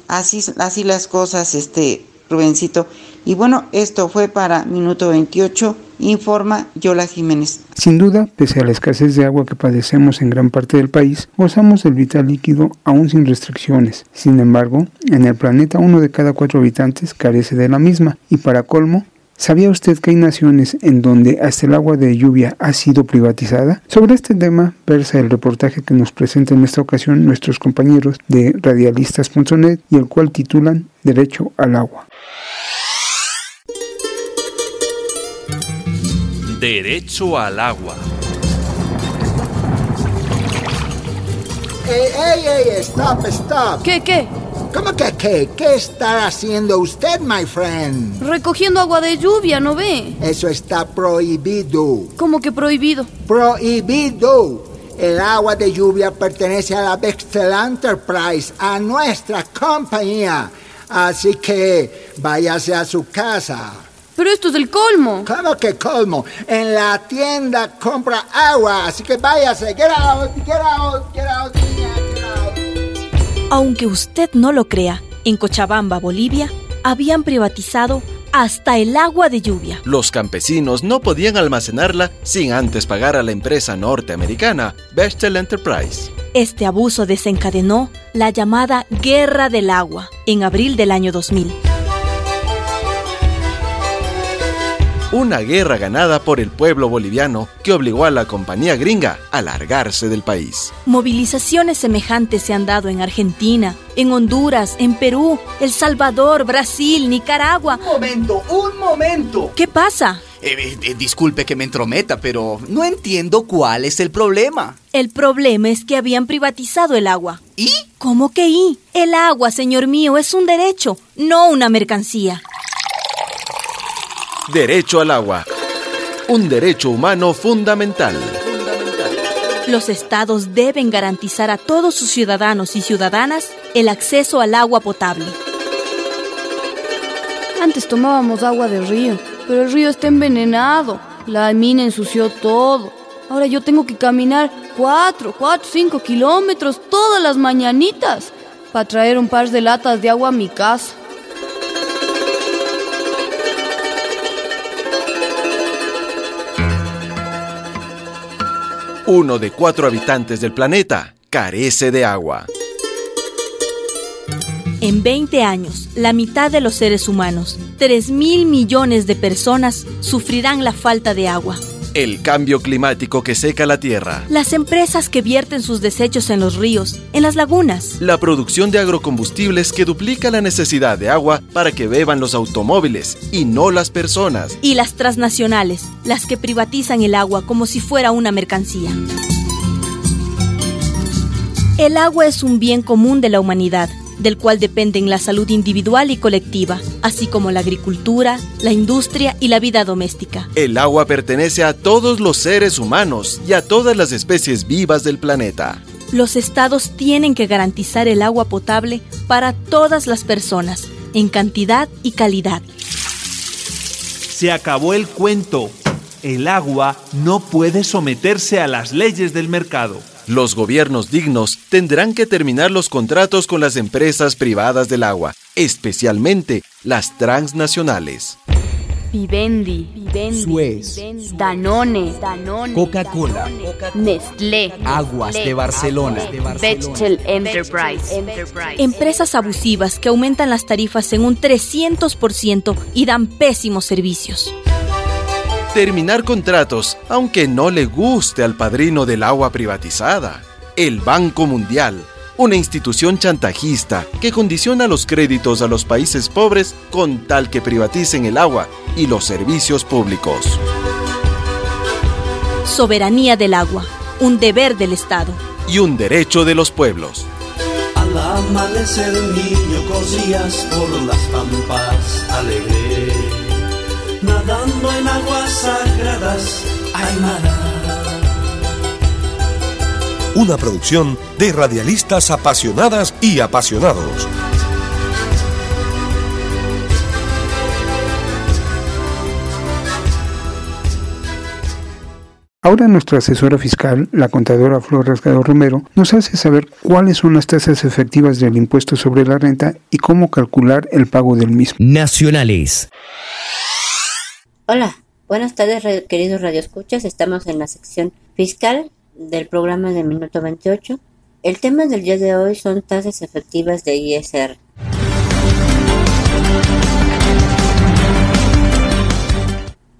Así, así las cosas, este Rubencito. Y bueno, esto fue para Minuto 28, informa Yola Jiménez. Sin duda, pese a la escasez de agua que padecemos en gran parte del país, gozamos del vital líquido aún sin restricciones. Sin embargo, en el planeta uno de cada cuatro habitantes carece de la misma y para colmo, ¿Sabía usted que hay naciones en donde hasta el agua de lluvia ha sido privatizada? Sobre este tema versa el reportaje que nos presenta en esta ocasión nuestros compañeros de radialistas.net y el cual titulan Derecho al agua. Derecho al agua. ¡Ey, ey, ey! ¡Stop, stop! ¿Qué, qué? ¿Cómo que qué? ¿Qué está haciendo usted, my friend? Recogiendo agua de lluvia, ¿no ve? Eso está prohibido. ¿Cómo que prohibido? Prohibido. El agua de lluvia pertenece a la Bextel Enterprise, a nuestra compañía. Así que váyase a su casa. Pero esto es el colmo. ¿Cómo que colmo? En la tienda compra agua, así que váyase. Get out, get out, get out, niña, get out. Aunque usted no lo crea, en Cochabamba, Bolivia, habían privatizado hasta el agua de lluvia. Los campesinos no podían almacenarla sin antes pagar a la empresa norteamericana Bechtel Enterprise. Este abuso desencadenó la llamada Guerra del Agua en abril del año 2000. Una guerra ganada por el pueblo boliviano que obligó a la compañía gringa a largarse del país. Movilizaciones semejantes se han dado en Argentina, en Honduras, en Perú, El Salvador, Brasil, Nicaragua. Un momento, un momento. ¿Qué pasa? Eh, eh, disculpe que me entrometa, pero no entiendo cuál es el problema. El problema es que habían privatizado el agua. ¿Y? ¿Cómo que y? El agua, señor mío, es un derecho, no una mercancía. Derecho al agua. Un derecho humano fundamental. Los estados deben garantizar a todos sus ciudadanos y ciudadanas el acceso al agua potable. Antes tomábamos agua del río, pero el río está envenenado. La mina ensució todo. Ahora yo tengo que caminar 4, 4, 5 kilómetros todas las mañanitas para traer un par de latas de agua a mi casa. Uno de cuatro habitantes del planeta carece de agua. En 20 años, la mitad de los seres humanos, 3 mil millones de personas, sufrirán la falta de agua. El cambio climático que seca la tierra. Las empresas que vierten sus desechos en los ríos, en las lagunas. La producción de agrocombustibles que duplica la necesidad de agua para que beban los automóviles y no las personas. Y las transnacionales, las que privatizan el agua como si fuera una mercancía. El agua es un bien común de la humanidad, del cual dependen la salud individual y colectiva, así como la agricultura, la industria y la vida doméstica. El agua pertenece a todos los seres humanos y a todas las especies vivas del planeta. Los estados tienen que garantizar el agua potable para todas las personas, en cantidad y calidad. Se acabó el cuento. El agua no puede someterse a las leyes del mercado. Los gobiernos dignos tendrán que terminar los contratos con las empresas privadas del agua, especialmente las transnacionales. Vivendi, Vivendi, Suez, Danone, Danone Coca-Cola, Nestlé, Aguas de Barcelona, Bechtel Enterprise. Empresas abusivas que aumentan las tarifas en un 300% y dan pésimos servicios. Terminar contratos, aunque no le guste al padrino del agua privatizada. El Banco Mundial, una institución chantajista que condiciona los créditos a los países pobres con tal que privaticen el agua y los servicios públicos. Soberanía del agua, un deber del Estado. Y un derecho de los pueblos. Al amanecer niño corrías por las pampas alegre, nadando en aguas sagradas, Aymara. Una producción de radialistas apasionadas y apasionados. Ahora nuestra asesora fiscal, la contadora Flor Rasgado Romero, nos hace saber cuáles son las tasas efectivas del impuesto sobre la renta y cómo calcular el pago del mismo. Nacionales. Hola, buenas tardes queridos radioescuchas. Estamos en la sección fiscal del programa de Minuto 28. El tema del día de hoy son tasas efectivas de ISR.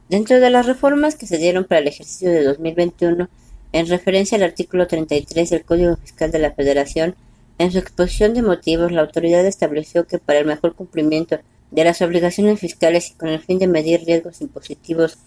Dentro de las reformas que se dieron para el ejercicio de 2021, en referencia al artículo 33 del Código Fiscal de la Federación, en su exposición de motivos, la autoridad estableció que para el mejor cumplimiento de las obligaciones fiscales y con el fin de medir riesgos impositivos,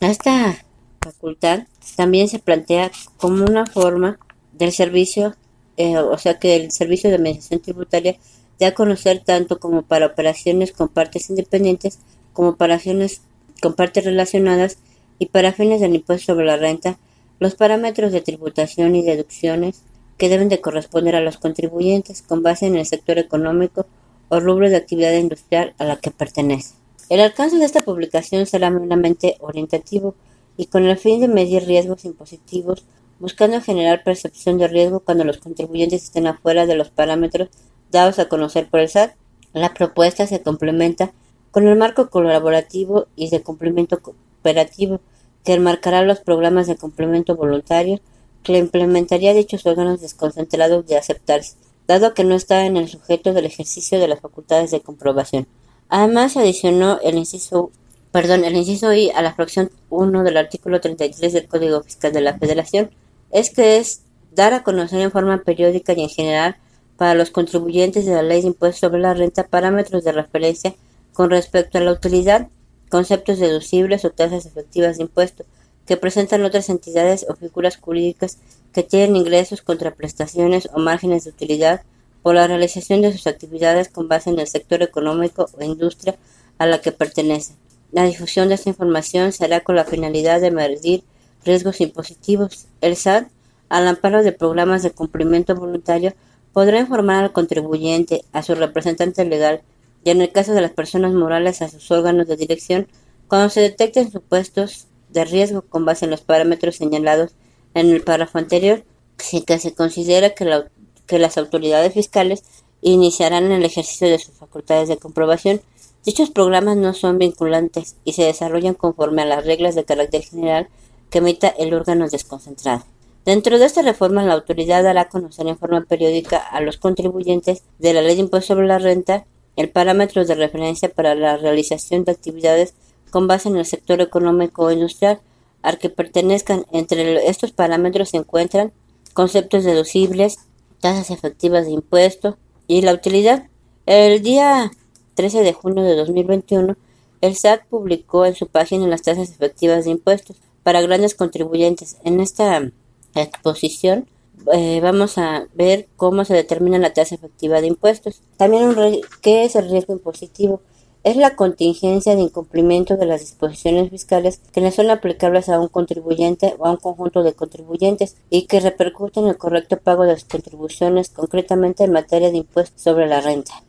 esta facultad también se plantea como una forma del servicio, eh, o sea que el servicio de administración tributaria de a conocer tanto como para operaciones con partes independientes como operaciones con partes relacionadas y para fines del impuesto sobre la renta, los parámetros de tributación y deducciones que deben de corresponder a los contribuyentes con base en el sector económico o de actividad industrial a la que pertenece. El alcance de esta publicación será meramente orientativo y con el fin de medir riesgos impositivos, buscando generar percepción de riesgo cuando los contribuyentes estén afuera de los parámetros dados a conocer por el SAT. La propuesta se complementa con el marco colaborativo y de cumplimiento cooperativo que enmarcará los programas de complemento voluntario que implementaría dichos órganos desconcentrados de aceptarse, dado que no está en el sujeto del ejercicio de las facultades de comprobación. Además, se adicionó el inciso, perdón, el inciso I a la fracción 1 del artículo 33 del Código Fiscal de la Federación, es que es dar a conocer en forma periódica y en general para los contribuyentes de la Ley de Impuestos sobre la Renta parámetros de referencia con respecto a la utilidad, conceptos deducibles o tasas efectivas de impuesto que presentan otras entidades o figuras jurídicas que tienen ingresos, contraprestaciones o márgenes de utilidad por la realización de sus actividades con base en el sector económico o industria a la que pertenecen. La difusión de esta información será con la finalidad de medir riesgos impositivos. El SAT, al amparo de programas de cumplimiento voluntario, podrá informar al contribuyente, a su representante legal y en el caso de las personas morales a sus órganos de dirección cuando se detecten supuestos de riesgo con base en los parámetros señalados en el párrafo anterior, sin que se considera que, que las autoridades fiscales iniciarán el ejercicio de sus facultades de comprobación. Dichos programas no son vinculantes y se desarrollan conforme a las reglas de carácter general que emita el órgano desconcentrado. Dentro de esta reforma, la autoridad dará conocer en forma periódica a los contribuyentes de la Ley de Impuesto sobre la Renta el parámetro de referencia para la realización de actividades con base en el sector económico o industrial al que pertenezcan. Entre estos parámetros se encuentran conceptos deducibles, tasas efectivas de impuesto y la utilidad. El día 13 de junio de 2021, el SAT publicó en su página las tasas efectivas de impuestos para grandes contribuyentes. En esta exposición eh, vamos a ver cómo se determina la tasa efectiva de impuestos. También, un ¿qué es el riesgo impositivo? Es la contingencia de incumplimiento de las disposiciones fiscales que le son aplicables a un contribuyente o a un conjunto de contribuyentes y que repercuten en el correcto pago de las contribuciones, concretamente en materia de impuestos sobre la renta.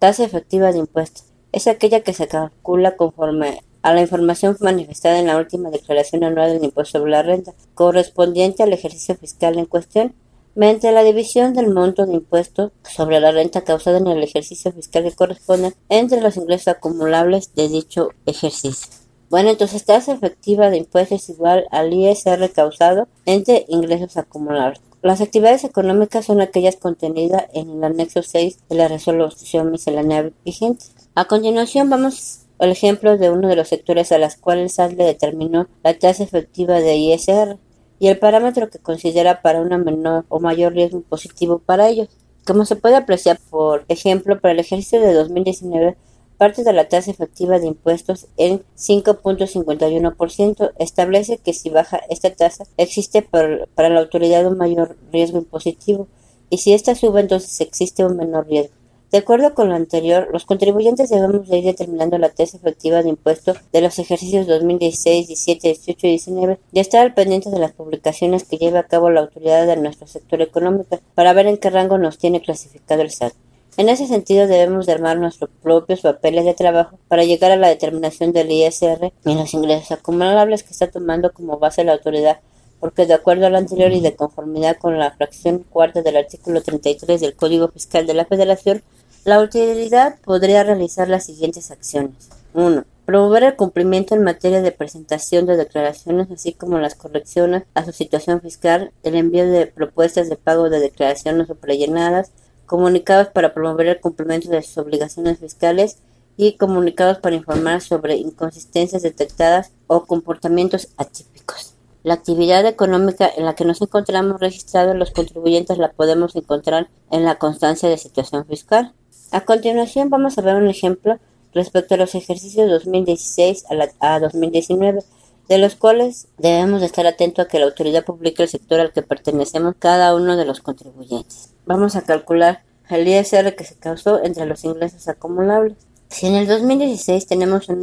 Tasa efectiva de impuestos. Es aquella que se calcula conforme a la información manifestada en la última declaración anual del impuesto sobre la renta, correspondiente al ejercicio fiscal en cuestión, mediante la división del monto de impuesto sobre la renta causada en el ejercicio fiscal que corresponde entre los ingresos acumulables de dicho ejercicio. Bueno, entonces tasa efectiva de impuestos es igual al ISR causado entre ingresos acumulables. Las actividades económicas son aquellas contenidas en el anexo 6 de la resolución miscelánea vigente. A continuación vamos al ejemplo de uno de los sectores a los cuales el SAT le determinó la tasa efectiva de ISR y el parámetro que considera para una menor o mayor riesgo impositivo para ellos. Como se puede apreciar, por ejemplo, para el ejercicio de 2019, parte de la tasa efectiva de impuestos en 5.51% establece que si baja esta tasa existe para la autoridad un mayor riesgo impositivo y si esta sube entonces existe un menor riesgo. De acuerdo con lo anterior, los contribuyentes debemos de ir determinando la tasa efectiva de impuestos de los ejercicios 2016, 17, 18 y 19 y estar al pendiente de las publicaciones que lleve a cabo la autoridad de nuestro sector económico para ver en qué rango nos tiene clasificado el SAT. En ese sentido debemos de armar nuestros propios papeles de trabajo para llegar a la determinación del ISR y los ingresos acumulables que está tomando como base la autoridad porque de acuerdo a lo anterior y de conformidad con la fracción cuarta del artículo 33 del Código Fiscal de la Federación, la autoridad podría realizar las siguientes acciones. 1. Promover el cumplimiento en materia de presentación de declaraciones, así como las correcciones a su situación fiscal, el envío de propuestas de pago de declaraciones o prellenadas, comunicados para promover el cumplimiento de sus obligaciones fiscales y comunicados para informar sobre inconsistencias detectadas o comportamientos atípicos. La actividad económica en la que nos encontramos registrados los contribuyentes la podemos encontrar en la constancia de situación fiscal. A continuación vamos a ver un ejemplo respecto a los ejercicios 2016 a, la- a 2019, de los cuales debemos de estar atentos a que la autoridad publique el sector al que pertenecemos cada uno de los contribuyentes. Vamos a calcular el ISR que se causó entre los ingresos acumulables. Si en el 2016 tenemos un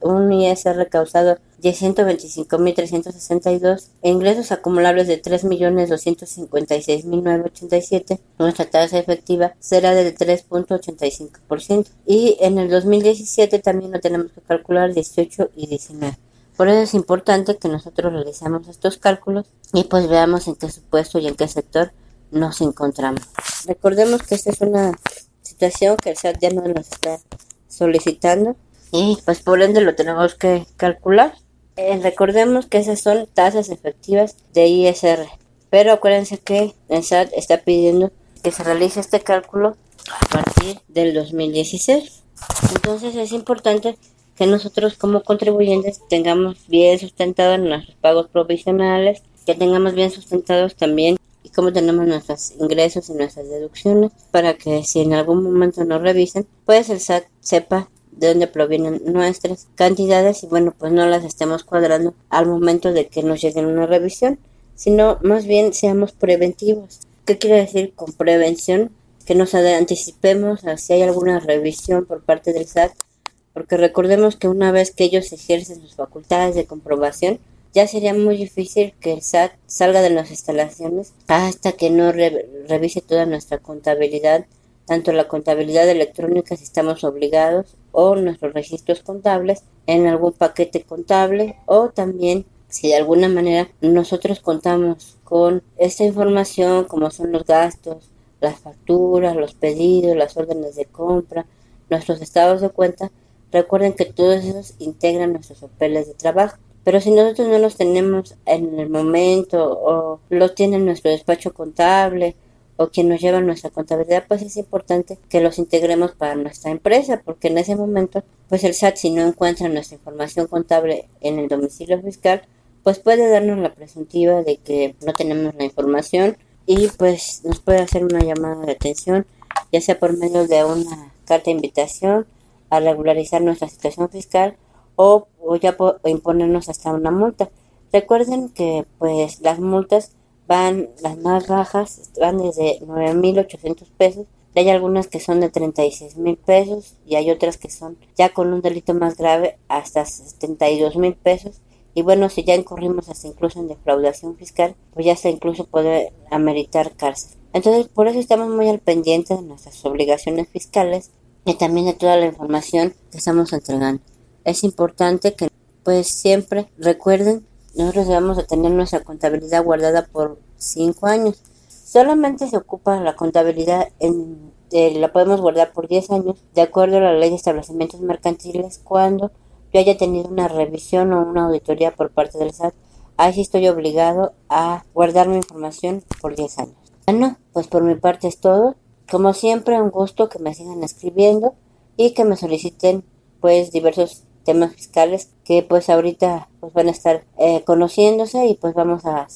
un ISR causado de 125.362 e ingresos acumulables de 3.256.987, nuestra tasa efectiva será de 3.85%. Y en el 2017 también lo tenemos que calcular 18 y 19. Por eso es importante que nosotros realicemos estos cálculos y pues veamos en qué supuesto y en qué sector nos encontramos. Recordemos que esta es una situación que el SAT ya no nos está solicitando y pues por ende lo tenemos que calcular. Eh, recordemos que esas son tasas efectivas de ISR, pero acuérdense que el SAT está pidiendo que se realice este cálculo a partir del 2016. Entonces es importante que nosotros como contribuyentes tengamos bien sustentados nuestros pagos provisionales, que tengamos bien sustentados también y cómo tenemos nuestros ingresos y nuestras deducciones para que si en algún momento nos revisen, pues el SAT sepa de dónde provienen nuestras cantidades y bueno, pues no las estemos cuadrando al momento de que nos lleguen una revisión, sino más bien seamos preventivos. ¿Qué quiere decir con prevención? Que nos anticipemos a si hay alguna revisión por parte del SAT, porque recordemos que una vez que ellos ejercen sus facultades de comprobación, ya sería muy difícil que el SAT salga de las instalaciones hasta que no re- revise toda nuestra contabilidad, tanto la contabilidad electrónica si estamos obligados o nuestros registros contables en algún paquete contable o también si de alguna manera nosotros contamos con esta información como son los gastos, las facturas, los pedidos, las órdenes de compra, nuestros estados de cuenta, recuerden que todos esos integran nuestros papeles de trabajo. Pero si nosotros no los tenemos en el momento o los tiene en nuestro despacho contable o quien nos lleva nuestra contabilidad, pues es importante que los integremos para nuestra empresa, porque en ese momento, pues el SAT si no encuentra nuestra información contable en el domicilio fiscal, pues puede darnos la presuntiva de que no tenemos la información y pues nos puede hacer una llamada de atención, ya sea por medio de una carta de invitación a regularizar nuestra situación fiscal o, ya imponernos hasta una multa. Recuerden que pues las multas van las más bajas, van desde 9.800 pesos. Hay algunas que son de 36 mil pesos y hay otras que son ya con un delito más grave hasta 72 mil pesos. Y bueno, si ya incurrimos hasta incluso en defraudación fiscal, pues ya se incluso puede ameritar cárcel. Entonces, por eso estamos muy al pendiente de nuestras obligaciones fiscales y también de toda la información que estamos entregando. Es importante que pues siempre recuerden, nosotros debemos de tener nuestra contabilidad guardada por 5 años. Solamente se ocupa la contabilidad en la podemos guardar por 10 años de acuerdo a la ley de establecimientos mercantiles cuando yo haya tenido una revisión o una auditoría por parte del SAT. Ahí estoy obligado a guardar mi información por 10 años. Bueno, pues por mi parte es todo. Como siempre, un gusto que me sigan escribiendo y que me soliciten pues diversos temas fiscales que pues ahorita pues van a estar eh, conociéndose y pues vamos a,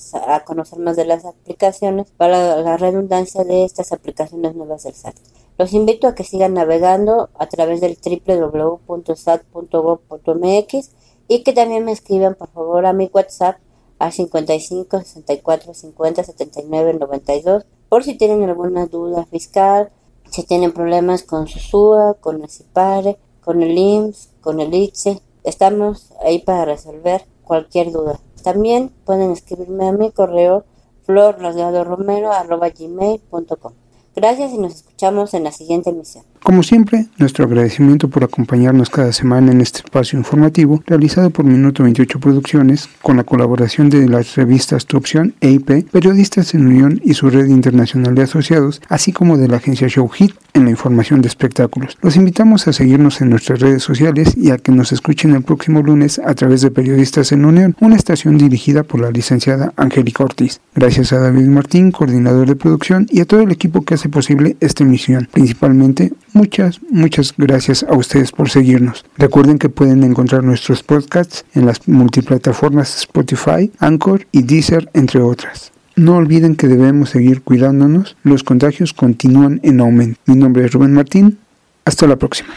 conocer más de las aplicaciones para la redundancia de estas aplicaciones nuevas del SAT. Los invito a que sigan navegando a través del www.sat.gov.mx y que también me escriban por favor a mi WhatsApp a 55 64 50 79 92 por si tienen alguna duda fiscal, si tienen problemas con su SUA, con el CIPARE, con el IMSS, con el ITSE. Estamos ahí para resolver cualquier duda. También pueden escribirme a mi correo florrasgadoromero.com. Gracias y nos escuchamos en la siguiente emisión. Como siempre, nuestro agradecimiento por acompañarnos cada semana en este espacio informativo realizado por Minuto 28 Producciones con la colaboración de las revistas Tu Opción e IP, Periodistas en Unión y su red internacional de asociados, así como de la agencia Show Hit en la información de espectáculos. Los invitamos a seguirnos en nuestras redes sociales y a que nos escuchen el próximo lunes a través de Periodistas en Unión, una estación dirigida por la licenciada Angélica Ortiz. Gracias a David Martín, coordinador de producción, y a todo el equipo que hace posible esta emisión, principalmente Muchas, muchas gracias a ustedes por seguirnos. Recuerden que pueden encontrar nuestros podcasts en las multiplataformas Spotify, Anchor y Deezer, entre otras. No olviden que debemos seguir cuidándonos, los contagios continúan en aumento. Mi nombre es Rubén Martín, hasta la próxima.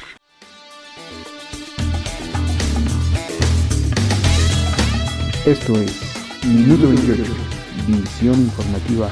Esto es Minuto 28, visión informativa.